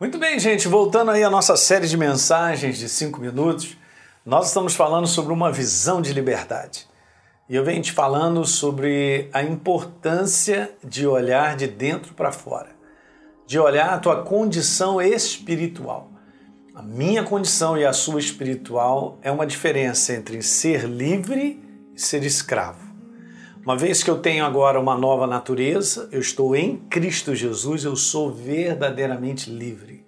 Muito bem, gente, voltando aí à nossa série de mensagens de cinco minutos, nós estamos falando sobre uma visão de liberdade. E eu venho te falando sobre a importância de olhar de dentro para fora, de olhar a tua condição espiritual. A minha condição e a sua espiritual é uma diferença entre ser livre e ser escravo. Uma vez que eu tenho agora uma nova natureza, eu estou em Cristo Jesus, eu sou verdadeiramente livre.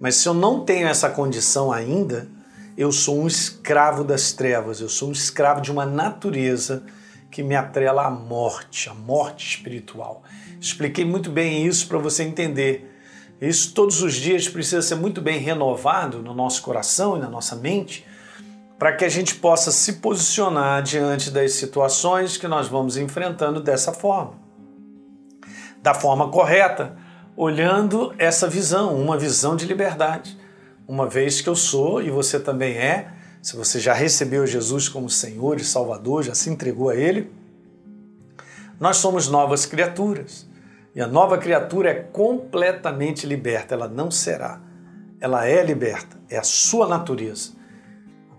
Mas se eu não tenho essa condição ainda, eu sou um escravo das trevas, eu sou um escravo de uma natureza que me atrela à morte, à morte espiritual. Expliquei muito bem isso para você entender. Isso todos os dias precisa ser muito bem renovado no nosso coração e na nossa mente para que a gente possa se posicionar diante das situações que nós vamos enfrentando dessa forma. Da forma correta, olhando essa visão, uma visão de liberdade. Uma vez que eu sou e você também é, se você já recebeu Jesus como Senhor e Salvador, já se entregou a Ele, nós somos novas criaturas. E a nova criatura é completamente liberta, ela não será. Ela é liberta, é a sua natureza.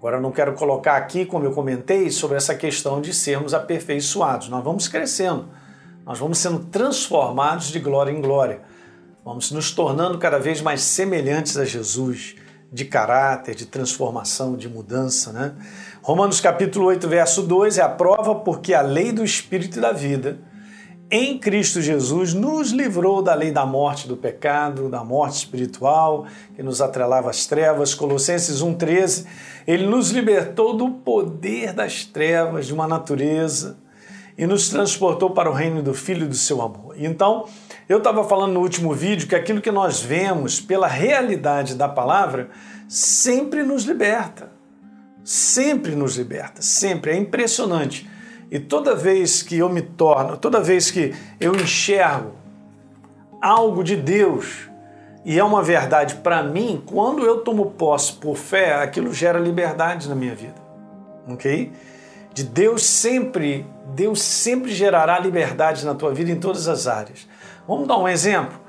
Agora, não quero colocar aqui, como eu comentei, sobre essa questão de sermos aperfeiçoados. Nós vamos crescendo, nós vamos sendo transformados de glória em glória. Vamos nos tornando cada vez mais semelhantes a Jesus, de caráter, de transformação, de mudança. Né? Romanos capítulo 8, verso 2 é a prova porque a lei do Espírito e da vida em Cristo Jesus nos livrou da lei da morte, do pecado, da morte espiritual que nos atrelava às trevas. Colossenses 1,13, ele nos libertou do poder das trevas, de uma natureza, e nos transportou para o reino do Filho do seu amor. Então, eu estava falando no último vídeo que aquilo que nós vemos pela realidade da palavra sempre nos liberta. Sempre nos liberta, sempre. É impressionante. E toda vez que eu me torno, toda vez que eu enxergo algo de Deus e é uma verdade para mim, quando eu tomo posse por fé, aquilo gera liberdade na minha vida. OK? De Deus sempre, Deus sempre gerará liberdade na tua vida em todas as áreas. Vamos dar um exemplo?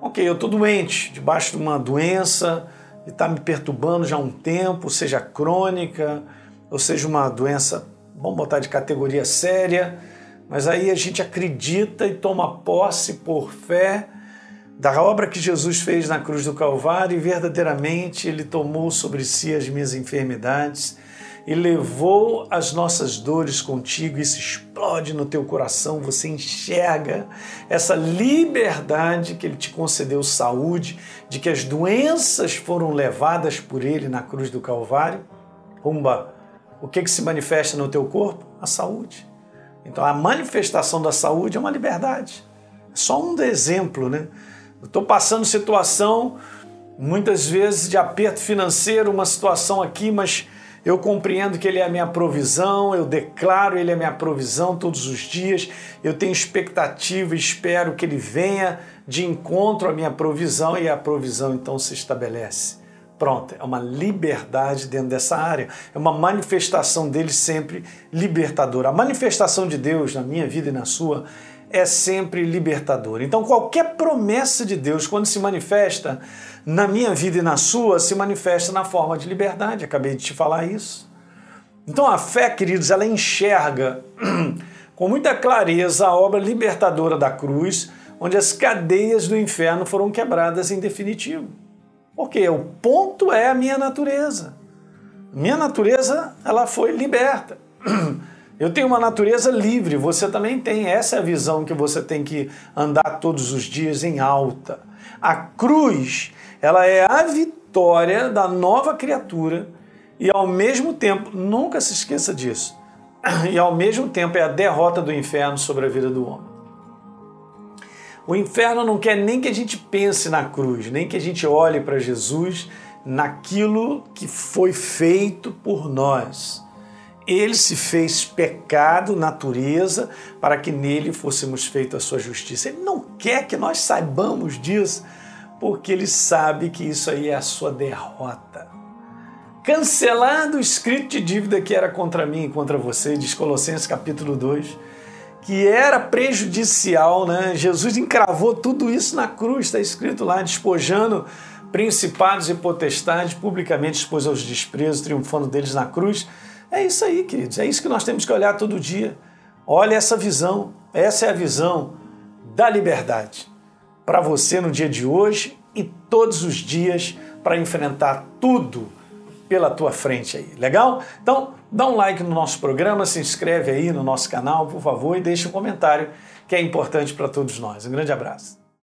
Ok, eu estou doente, debaixo de uma doença e está me perturbando já há um tempo, seja crônica, ou seja uma doença vamos botar de categoria séria, mas aí a gente acredita e toma posse por fé da obra que Jesus fez na cruz do Calvário e verdadeiramente ele tomou sobre si as minhas enfermidades e levou as nossas dores contigo. Isso explode no teu coração, você enxerga essa liberdade que ele te concedeu saúde, de que as doenças foram levadas por ele na cruz do Calvário. Rumba, o que, que se manifesta no teu corpo? A saúde. Então a manifestação da saúde é uma liberdade. É só um exemplo, né? Eu estou passando situação, muitas vezes, de aperto financeiro, uma situação aqui, mas eu compreendo que Ele é a minha provisão, eu declaro Ele é a minha provisão todos os dias, eu tenho expectativa, espero que Ele venha de encontro à minha provisão e a provisão então se estabelece. Pronto, é uma liberdade dentro dessa área, é uma manifestação dele sempre libertadora. A manifestação de Deus na minha vida e na sua é sempre libertadora. Então, qualquer promessa de Deus, quando se manifesta na minha vida e na sua, se manifesta na forma de liberdade. Acabei de te falar isso. Então, a fé, queridos, ela enxerga com muita clareza a obra libertadora da cruz, onde as cadeias do inferno foram quebradas em definitivo. Porque o ponto é a minha natureza. Minha natureza, ela foi liberta. Eu tenho uma natureza livre, você também tem. Essa é a visão que você tem que andar todos os dias em alta. A cruz, ela é a vitória da nova criatura e ao mesmo tempo, nunca se esqueça disso. E ao mesmo tempo é a derrota do inferno sobre a vida do homem. O inferno não quer nem que a gente pense na cruz, nem que a gente olhe para Jesus naquilo que foi feito por nós. Ele se fez pecado, natureza, para que nele fôssemos feitos a sua justiça. Ele não quer que nós saibamos disso, porque ele sabe que isso aí é a sua derrota. Cancelado o escrito de dívida que era contra mim e contra você, diz Colossenses capítulo 2 que era prejudicial, né? Jesus encravou tudo isso na cruz, está escrito lá, despojando principados e potestades, publicamente expôs aos desprezos, triunfando deles na cruz. É isso aí, queridos, é isso que nós temos que olhar todo dia. Olha essa visão, essa é a visão da liberdade para você no dia de hoje e todos os dias para enfrentar tudo pela tua frente aí. Legal? Então, dá um like no nosso programa, se inscreve aí no nosso canal, por favor, e deixa um comentário que é importante para todos nós. Um grande abraço.